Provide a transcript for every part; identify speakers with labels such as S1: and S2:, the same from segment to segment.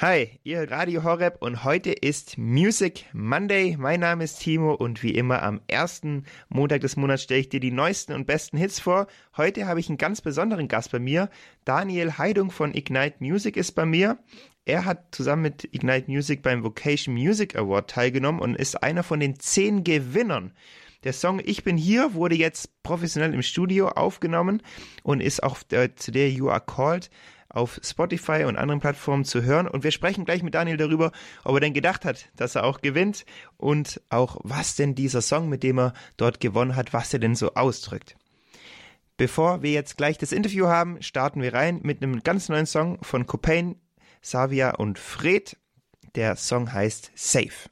S1: Hi, ihr Radio Horeb und heute ist Music Monday. Mein Name ist Timo und wie immer am ersten Montag des Monats stelle ich dir die neuesten und besten Hits vor. Heute habe ich einen ganz besonderen Gast bei mir. Daniel Heidung von Ignite Music ist bei mir. Er hat zusammen mit Ignite Music beim Vocation Music Award teilgenommen und ist einer von den zehn Gewinnern. Der Song Ich bin hier wurde jetzt professionell im Studio aufgenommen und ist auch äh, zu der You Are Called auf Spotify und anderen Plattformen zu hören. Und wir sprechen gleich mit Daniel darüber, ob er denn gedacht hat, dass er auch gewinnt und auch was denn dieser Song, mit dem er dort gewonnen hat, was er denn so ausdrückt. Bevor wir jetzt gleich das Interview haben, starten wir rein mit einem ganz neuen Song von Copain, Savia und Fred. Der Song heißt Safe.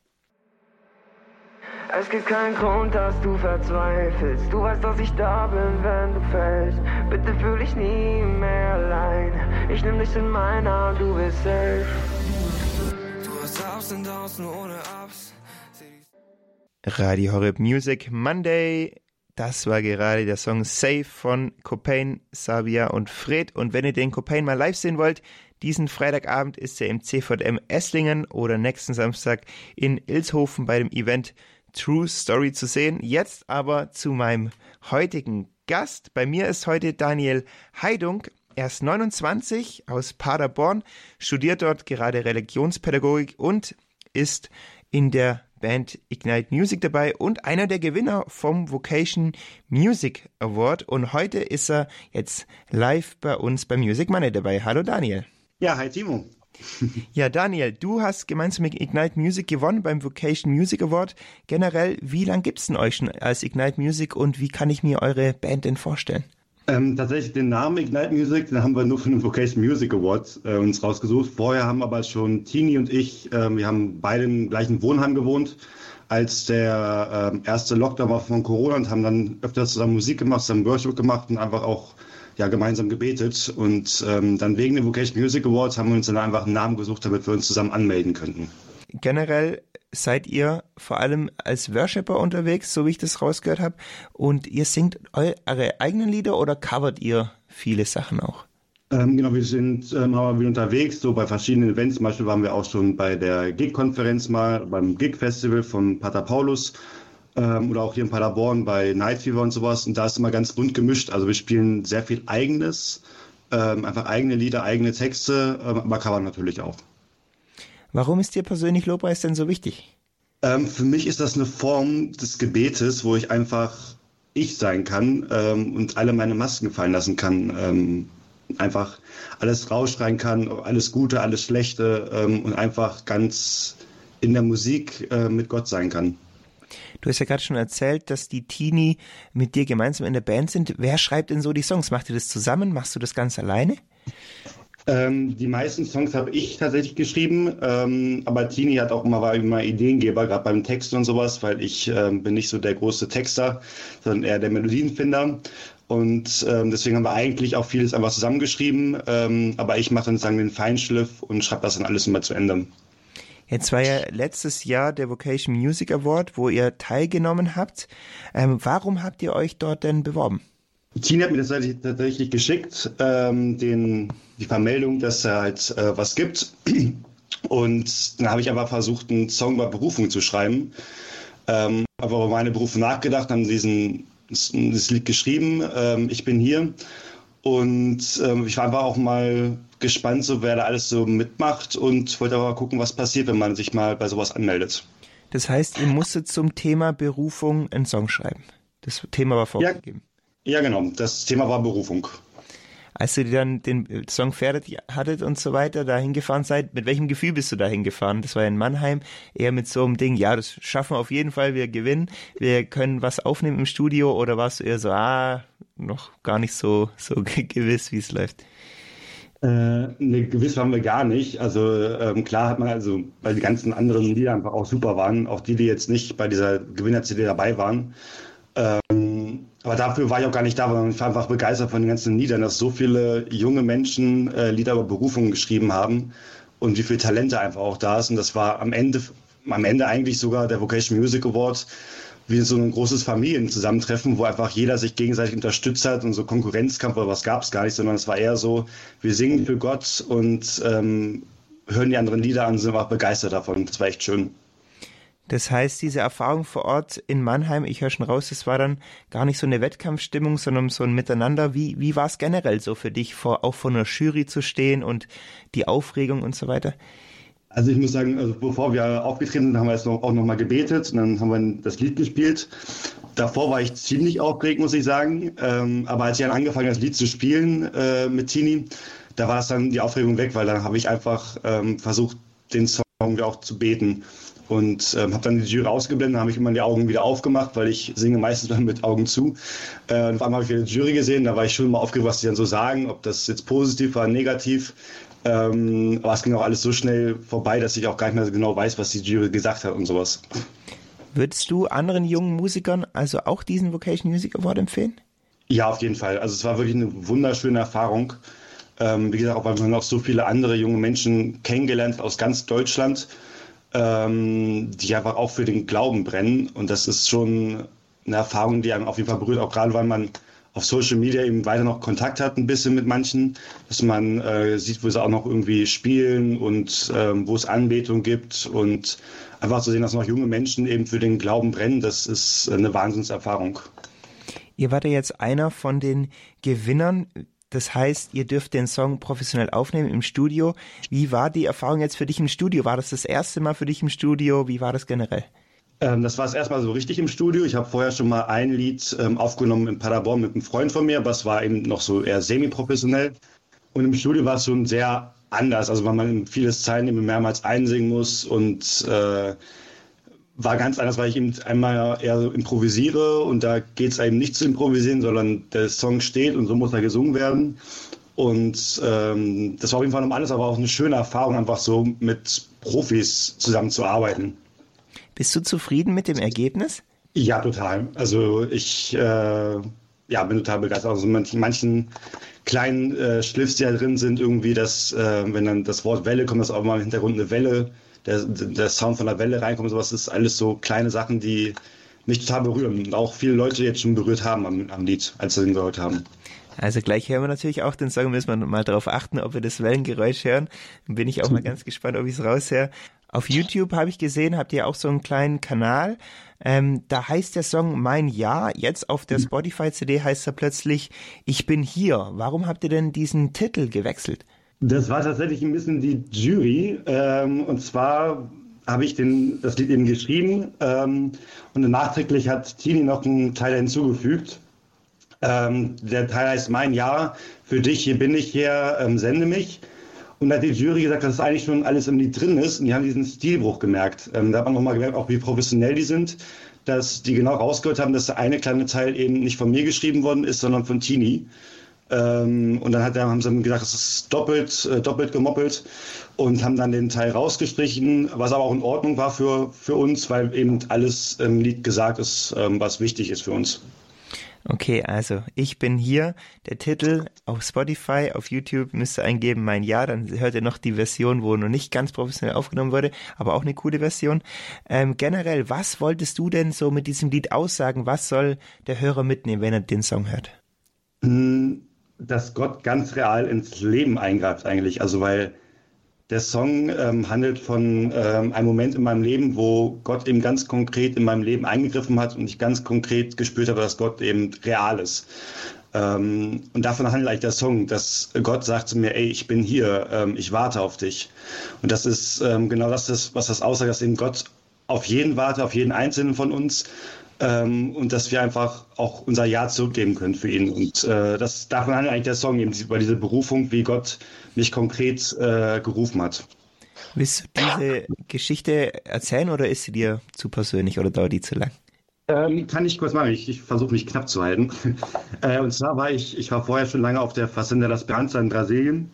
S2: Es gibt keinen Grund, dass du verzweifelst. Du weißt, dass ich da bin, wenn du fällst. Bitte fühl dich nie mehr allein. Ich nehm dich in meine Arme, du bist safe. Du hast Ups und Downs nur ohne Ups.
S1: Radio Horeb Music Monday. Das war gerade der Song Safe von Copain, Sabia und Fred. Und wenn ihr den Copain mal live sehen wollt, diesen Freitagabend ist er im CVM Esslingen oder nächsten Samstag in Ilshofen bei dem Event True Story zu sehen. Jetzt aber zu meinem heutigen Gast. Bei mir ist heute Daniel Heidung. Er ist 29 aus Paderborn, studiert dort gerade Religionspädagogik und ist in der Band Ignite Music dabei und einer der Gewinner vom Vocation Music Award. Und heute ist er jetzt live bei uns bei Music Money dabei. Hallo Daniel.
S3: Ja, hi Timo.
S1: Ja, Daniel, du hast gemeinsam mit Ignite Music gewonnen beim Vocation Music Award. Generell, wie lange gibt es denn euch schon als Ignite Music und wie kann ich mir eure Band denn vorstellen?
S3: Ähm, tatsächlich den Namen Ignite Music, den haben wir nur für den Vocation Music Award äh, uns rausgesucht. Vorher haben aber schon Tini und ich, äh, wir haben beide im gleichen Wohnheim gewohnt, als der äh, erste Lockdown war von Corona und haben dann öfter zusammen Musik gemacht, zusammen Worship gemacht und einfach auch ja, gemeinsam gebetet. Und ähm, dann wegen dem Vocation Music Awards haben wir uns dann einfach einen Namen gesucht, damit wir uns zusammen anmelden könnten.
S1: Generell seid ihr vor allem als Worshipper unterwegs, so wie ich das rausgehört habe. Und ihr singt eure eigenen Lieder oder covert ihr viele Sachen auch?
S3: Ähm, genau, wir sind ähm, aber wieder unterwegs, so bei verschiedenen Events. Zum Beispiel waren wir auch schon bei der Gig-Konferenz mal, beim Gig-Festival von Pater Paulus ähm, oder auch hier in Paderborn bei Night Fever und sowas. Und da ist immer ganz bunt gemischt. Also wir spielen sehr viel Eigenes, ähm, einfach eigene Lieder, eigene Texte, ähm, aber Cover natürlich auch.
S1: Warum ist dir persönlich Lobpreis denn so wichtig?
S3: Ähm, für mich ist das eine Form des Gebetes, wo ich einfach ich sein kann ähm, und alle meine Masken fallen lassen kann. Ähm, einfach alles rausschreien kann, alles Gute, alles Schlechte und einfach ganz in der Musik äh, mit Gott sein kann.
S1: Du hast ja gerade schon erzählt, dass die Teenie mit dir gemeinsam in der Band sind. Wer schreibt denn so die Songs? Macht ihr das zusammen? Machst du das ganz alleine?
S3: Ähm, die meisten Songs habe ich tatsächlich geschrieben, ähm, aber Tini hat auch immer, war immer Ideengeber, gerade beim Text und sowas, weil ich ähm, bin nicht so der große Texter, sondern eher der Melodienfinder. Und ähm, deswegen haben wir eigentlich auch vieles einfach zusammengeschrieben, ähm, aber ich mache dann sagen den Feinschliff und schreibe das dann alles immer zu Ende.
S1: Jetzt war ja letztes Jahr der Vocation Music Award, wo ihr teilgenommen habt. Ähm, warum habt ihr euch dort denn beworben?
S3: Tina hat mir das tatsächlich geschickt, ähm, den, die Vermeldung, dass er halt äh, was gibt. Und dann habe ich einfach versucht, einen Song über Berufung zu schreiben. Ähm, aber über meine Berufung nachgedacht, haben diesen das Lied geschrieben. Ähm, ich bin hier. Und ähm, ich war einfach auch mal gespannt, so wer da alles so mitmacht und wollte aber gucken, was passiert, wenn man sich mal bei sowas anmeldet.
S1: Das heißt, ihr musstet zum Thema Berufung einen Song schreiben. Das Thema war vorgegeben.
S3: Ja, ja genau. Das Thema war Berufung.
S1: Als ihr dann den Song fertig hattet und so weiter, da hingefahren seid, mit welchem Gefühl bist du da hingefahren? Das war in Mannheim, eher mit so einem Ding, ja, das schaffen wir auf jeden Fall, wir gewinnen, wir können was aufnehmen im Studio oder warst du eher so, ah, noch gar nicht so, so gewiss, wie es läuft?
S3: Äh, ne, gewiss waren wir gar nicht. Also ähm, klar hat man also, weil die ganzen anderen Lieder einfach auch super waren, auch die, die jetzt nicht bei dieser Gewinner-CD dabei waren. Ähm, aber dafür war ich auch gar nicht da, weil ich war einfach begeistert von den ganzen Liedern, dass so viele junge Menschen äh, Lieder über Berufungen geschrieben haben und wie viel Talente einfach auch da ist. Und das war am Ende, am Ende eigentlich sogar der Vocation Music Award wie so ein großes Familienzusammentreffen, wo einfach jeder sich gegenseitig unterstützt hat und so Konkurrenzkampf oder was gab es gar nicht, sondern es war eher so, wir singen für Gott und ähm, hören die anderen Lieder an, sind auch begeistert davon. Das war echt schön.
S1: Das heißt, diese Erfahrung vor Ort in Mannheim, ich höre schon raus, das war dann gar nicht so eine Wettkampfstimmung, sondern so ein Miteinander. Wie, wie war es generell so für dich, vor, auch vor einer Jury zu stehen und die Aufregung und so weiter?
S3: Also ich muss sagen, also bevor wir aufgetreten sind, haben wir jetzt auch nochmal gebetet und dann haben wir das Lied gespielt. Davor war ich ziemlich aufgeregt, muss ich sagen. Ähm, aber als ich dann angefangen habe, das Lied zu spielen äh, mit Tini, da war es dann die Aufregung weg, weil dann habe ich einfach ähm, versucht, den Song auch zu beten und ähm, habe dann die Jury ausgeblendet, habe ich immer die Augen wieder aufgemacht, weil ich singe meistens dann mit Augen zu. Äh, und auf einmal habe ich wieder die Jury gesehen, da war ich schon mal aufgeregt, was die dann so sagen, ob das jetzt positiv war, negativ. Ähm, aber es ging auch alles so schnell vorbei, dass ich auch gar nicht mehr so genau weiß, was die Jury gesagt hat und sowas.
S1: Würdest du anderen jungen Musikern also auch diesen Vocation Music Award empfehlen?
S3: Ja, auf jeden Fall. Also es war wirklich eine wunderschöne Erfahrung. Ähm, wie gesagt, auch weil man noch so viele andere junge Menschen kennengelernt aus ganz Deutschland ähm, die einfach auch für den Glauben brennen. Und das ist schon eine Erfahrung, die einem auf jeden Fall berührt, auch gerade weil man auf Social Media eben weiter noch Kontakt hat ein bisschen mit manchen, dass man äh, sieht, wo sie auch noch irgendwie spielen und ähm, wo es Anbetung gibt und einfach zu sehen, dass noch junge Menschen eben für den Glauben brennen, das ist eine Wahnsinnserfahrung.
S1: Ihr wart ja jetzt einer von den Gewinnern. Das heißt, ihr dürft den Song professionell aufnehmen im Studio. Wie war die Erfahrung jetzt für dich im Studio? War das das erste Mal für dich im Studio? Wie war das generell?
S3: Ähm, das war es erstmal so richtig im Studio. Ich habe vorher schon mal ein Lied ähm, aufgenommen in Paderborn mit einem Freund von mir, aber es war eben noch so eher semi-professionell. Und im Studio war es schon sehr anders, also weil man vieles Zeilen eben mehrmals einsingen muss und äh, war ganz anders, weil ich eben einmal eher so improvisiere und da geht es eben nicht zu improvisieren, sondern der Song steht und so muss er gesungen werden. Und ähm, das war auf jeden Fall noch alles, aber auch eine schöne Erfahrung, einfach so mit Profis zusammenzuarbeiten.
S1: Bist du zufrieden mit dem Ergebnis?
S3: Ja, total. Also ich äh, ja, bin total begeistert. Also manchen, manchen kleinen äh, Schliffs, die da drin sind, irgendwie, dass, äh, wenn dann das Wort Welle kommt, dass auch mal im Hintergrund eine Welle der, der Sound von der Welle reinkommt, sowas ist alles so kleine Sachen, die mich total berühren und auch viele Leute jetzt schon berührt haben am, am Lied, als sie den gehört haben.
S1: Also gleich hören wir natürlich auch den Song, müssen wir mal darauf achten, ob wir das Wellengeräusch hören. Dann bin ich auch mal ganz gespannt, ob ich es raushöre. Auf YouTube habe ich gesehen, habt ihr auch so einen kleinen Kanal. Ähm, da heißt der Song Mein Ja. Jetzt auf der Spotify-CD heißt er plötzlich Ich bin hier. Warum habt ihr denn diesen Titel gewechselt?
S3: Das war tatsächlich ein bisschen die Jury. Ähm, und zwar habe ich den, das Lied eben geschrieben ähm, und nachträglich hat Tini noch einen Teil hinzugefügt. Ähm, der Teil heißt Mein Jahr, für dich, hier bin ich hier, ähm, sende mich. Und da hat die Jury gesagt, dass eigentlich schon alles im Lied drin ist und die haben diesen Stilbruch gemerkt. Ähm, da hat man nochmal gemerkt, auch wie professionell die sind, dass die genau rausgehört haben, dass der eine kleine Teil eben nicht von mir geschrieben worden ist, sondern von Tini. Ähm, und dann hat, haben sie gesagt, es ist doppelt, äh, doppelt gemoppelt und haben dann den Teil rausgestrichen, was aber auch in Ordnung war für, für uns, weil eben alles im Lied gesagt ist, ähm, was wichtig ist für uns.
S1: Okay, also ich bin hier. Der Titel auf Spotify, auf YouTube müsst ihr eingeben, mein Ja, dann hört ihr noch die Version, wo noch nicht ganz professionell aufgenommen wurde, aber auch eine coole Version. Ähm, generell, was wolltest du denn so mit diesem Lied aussagen? Was soll der Hörer mitnehmen, wenn er den Song hört?
S3: Hm, dass Gott ganz real ins Leben eingreift eigentlich. Also weil der Song ähm, handelt von ähm, einem Moment in meinem Leben, wo Gott eben ganz konkret in meinem Leben eingegriffen hat und ich ganz konkret gespürt habe, dass Gott eben real ist. Ähm, und davon handelt eigentlich der Song, dass Gott sagt zu mir, ey, ich bin hier, ähm, ich warte auf dich. Und das ist ähm, genau das, was das aussagt, dass eben Gott auf jeden warte, auf jeden Einzelnen von uns ähm, und dass wir einfach auch unser Ja zurückgeben können für ihn. Und äh, das davon handelt eigentlich der Song eben über diese Berufung, wie Gott mich konkret äh, gerufen hat.
S1: Willst du diese Geschichte erzählen oder ist sie dir zu persönlich oder dauert die zu lang?
S3: Ähm, kann ich kurz machen. Ich, ich versuche mich knapp zu halten. äh, und zwar war ich, ich war vorher schon lange auf der Fazenda das Speranza in Brasilien,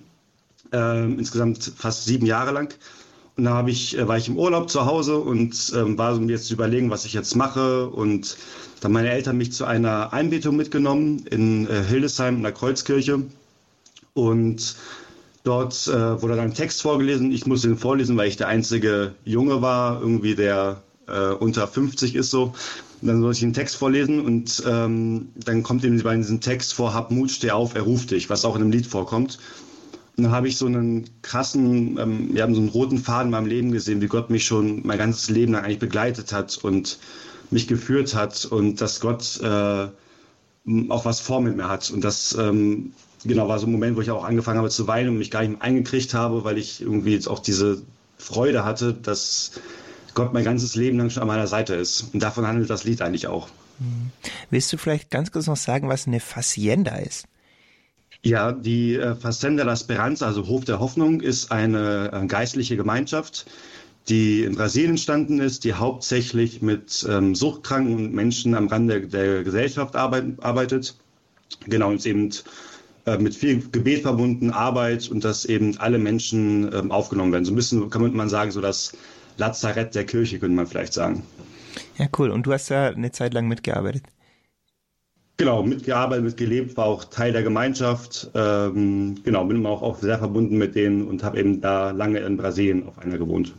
S3: äh, insgesamt fast sieben Jahre lang. Und da ich, äh, war ich im Urlaub zu Hause und ähm, war so mir jetzt zu überlegen, was ich jetzt mache. Und dann meine Eltern mich zu einer Einbetung mitgenommen in äh, Hildesheim in der Kreuzkirche. Und dort äh, wurde dann ein Text vorgelesen. Ich musste ihn vorlesen, weil ich der einzige Junge war, irgendwie der äh, unter 50 ist so. Und dann soll ich den Text vorlesen und ähm, dann kommt eben bei diesem Text vor, hab Mut, steh auf, er ruft dich, was auch in dem Lied vorkommt. Dann habe ich so einen krassen, ähm, wir haben so einen roten Faden in meinem Leben gesehen, wie Gott mich schon mein ganzes Leben lang eigentlich begleitet hat und mich geführt hat und dass Gott äh, auch was vor mit mir hat. Und das ähm, genau war so ein Moment, wo ich auch angefangen habe zu weinen und mich gar nicht mehr eingekriegt habe, weil ich irgendwie jetzt auch diese Freude hatte, dass Gott mein ganzes Leben lang schon an meiner Seite ist. Und davon handelt das Lied eigentlich auch.
S1: Mhm. Willst du vielleicht ganz kurz noch sagen, was eine Facienda ist?
S3: Ja, die äh, la Speranza, also Hof der Hoffnung, ist eine äh, geistliche Gemeinschaft, die in Brasilien entstanden ist, die hauptsächlich mit ähm, Suchtkranken und Menschen am Rande der Gesellschaft arbeit, arbeitet. Genau, und eben äh, mit viel Gebet verbunden, Arbeit und dass eben alle Menschen ähm, aufgenommen werden. So ein bisschen kann man sagen, so das Lazarett der Kirche, könnte man vielleicht sagen.
S1: Ja, cool. Und du hast da eine Zeit lang mitgearbeitet.
S3: Genau, mitgearbeitet, mitgelebt, war auch Teil der Gemeinschaft. Ähm, genau, bin auch, auch sehr verbunden mit denen und habe eben da lange in Brasilien auf einer gewohnt.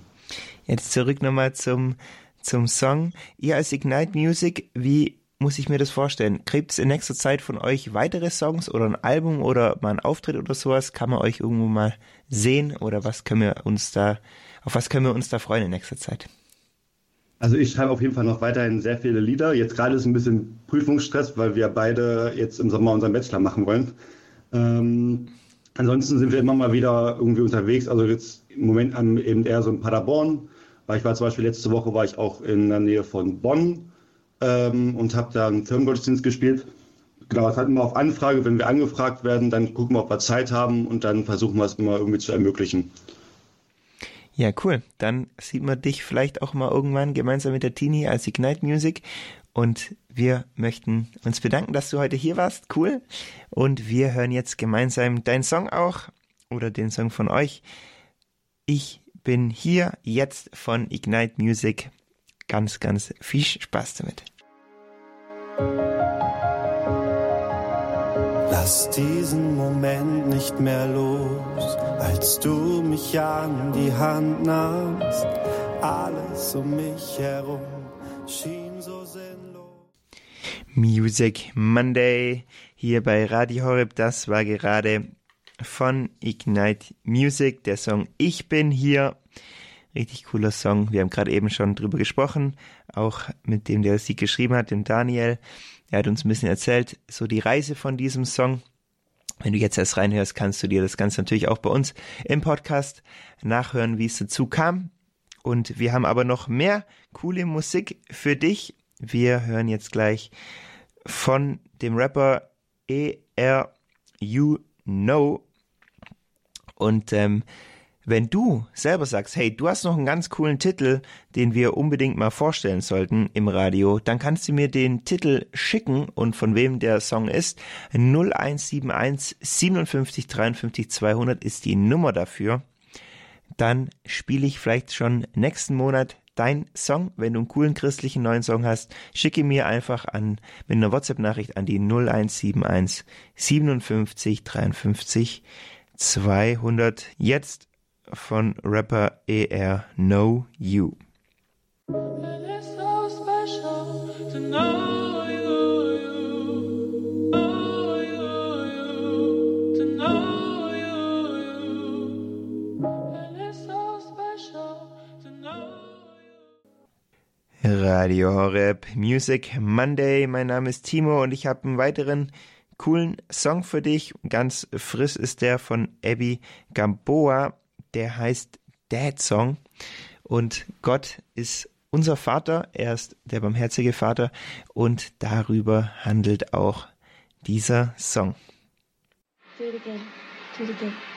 S1: Jetzt zurück nochmal zum, zum Song. Ihr als Ignite Music, wie muss ich mir das vorstellen? Gibt es in nächster Zeit von euch weitere Songs oder ein Album oder mal ein Auftritt oder sowas? Kann man euch irgendwo mal sehen oder was können wir uns da, auf was können wir uns da freuen in nächster Zeit?
S3: Also ich schreibe auf jeden Fall noch weiterhin sehr viele Lieder. Jetzt gerade ist ein bisschen Prüfungsstress, weil wir beide jetzt im Sommer unseren Bachelor machen wollen. Ähm, ansonsten sind wir immer mal wieder irgendwie unterwegs. Also jetzt im Moment eben eher so in Paderborn. Weil ich war zum Beispiel letzte Woche war ich auch in der Nähe von Bonn ähm, und habe da einen Firmengottesdienst gespielt. Genau, es hat immer auf Anfrage, wenn wir angefragt werden, dann gucken wir, ob wir Zeit haben und dann versuchen wir es immer irgendwie zu ermöglichen.
S1: Ja, cool. Dann sieht man dich vielleicht auch mal irgendwann gemeinsam mit der Tini als Ignite Music. Und wir möchten uns bedanken, dass du heute hier warst. Cool. Und wir hören jetzt gemeinsam deinen Song auch oder den Song von euch. Ich bin hier jetzt von Ignite Music. Ganz, ganz viel Spaß damit.
S4: Lass diesen Moment nicht mehr los, als du mich an die Hand nahmst. Alles um mich herum schien so sinnlos.
S1: Music Monday hier bei Radio Horeb. Das war gerade von Ignite Music, der Song Ich bin hier. Richtig cooler Song. Wir haben gerade eben schon drüber gesprochen, auch mit dem, der sie geschrieben hat, dem Daniel. Er hat uns ein bisschen erzählt, so die Reise von diesem Song. Wenn du jetzt erst reinhörst, kannst du dir das Ganze natürlich auch bei uns im Podcast nachhören, wie es dazu kam. Und wir haben aber noch mehr coole Musik für dich. Wir hören jetzt gleich von dem Rapper E.R.U. Know. Und ähm, wenn du selber sagst, hey, du hast noch einen ganz coolen Titel, den wir unbedingt mal vorstellen sollten im Radio, dann kannst du mir den Titel schicken und von wem der Song ist. 0171 57 53 200 ist die Nummer dafür. Dann spiele ich vielleicht schon nächsten Monat dein Song. Wenn du einen coolen christlichen neuen Song hast, schicke mir einfach an mit einer WhatsApp-Nachricht an die 0171 57 53 200. Jetzt von Rapper ER Know You. Radio Horeb Music Monday. Mein Name ist Timo und ich habe einen weiteren coolen Song für dich. Ganz frisch ist der von Abby Gamboa der heißt Dad Song. Und Gott ist unser Vater, er ist der barmherzige Vater und darüber handelt auch dieser Song. Do it again. Do it again.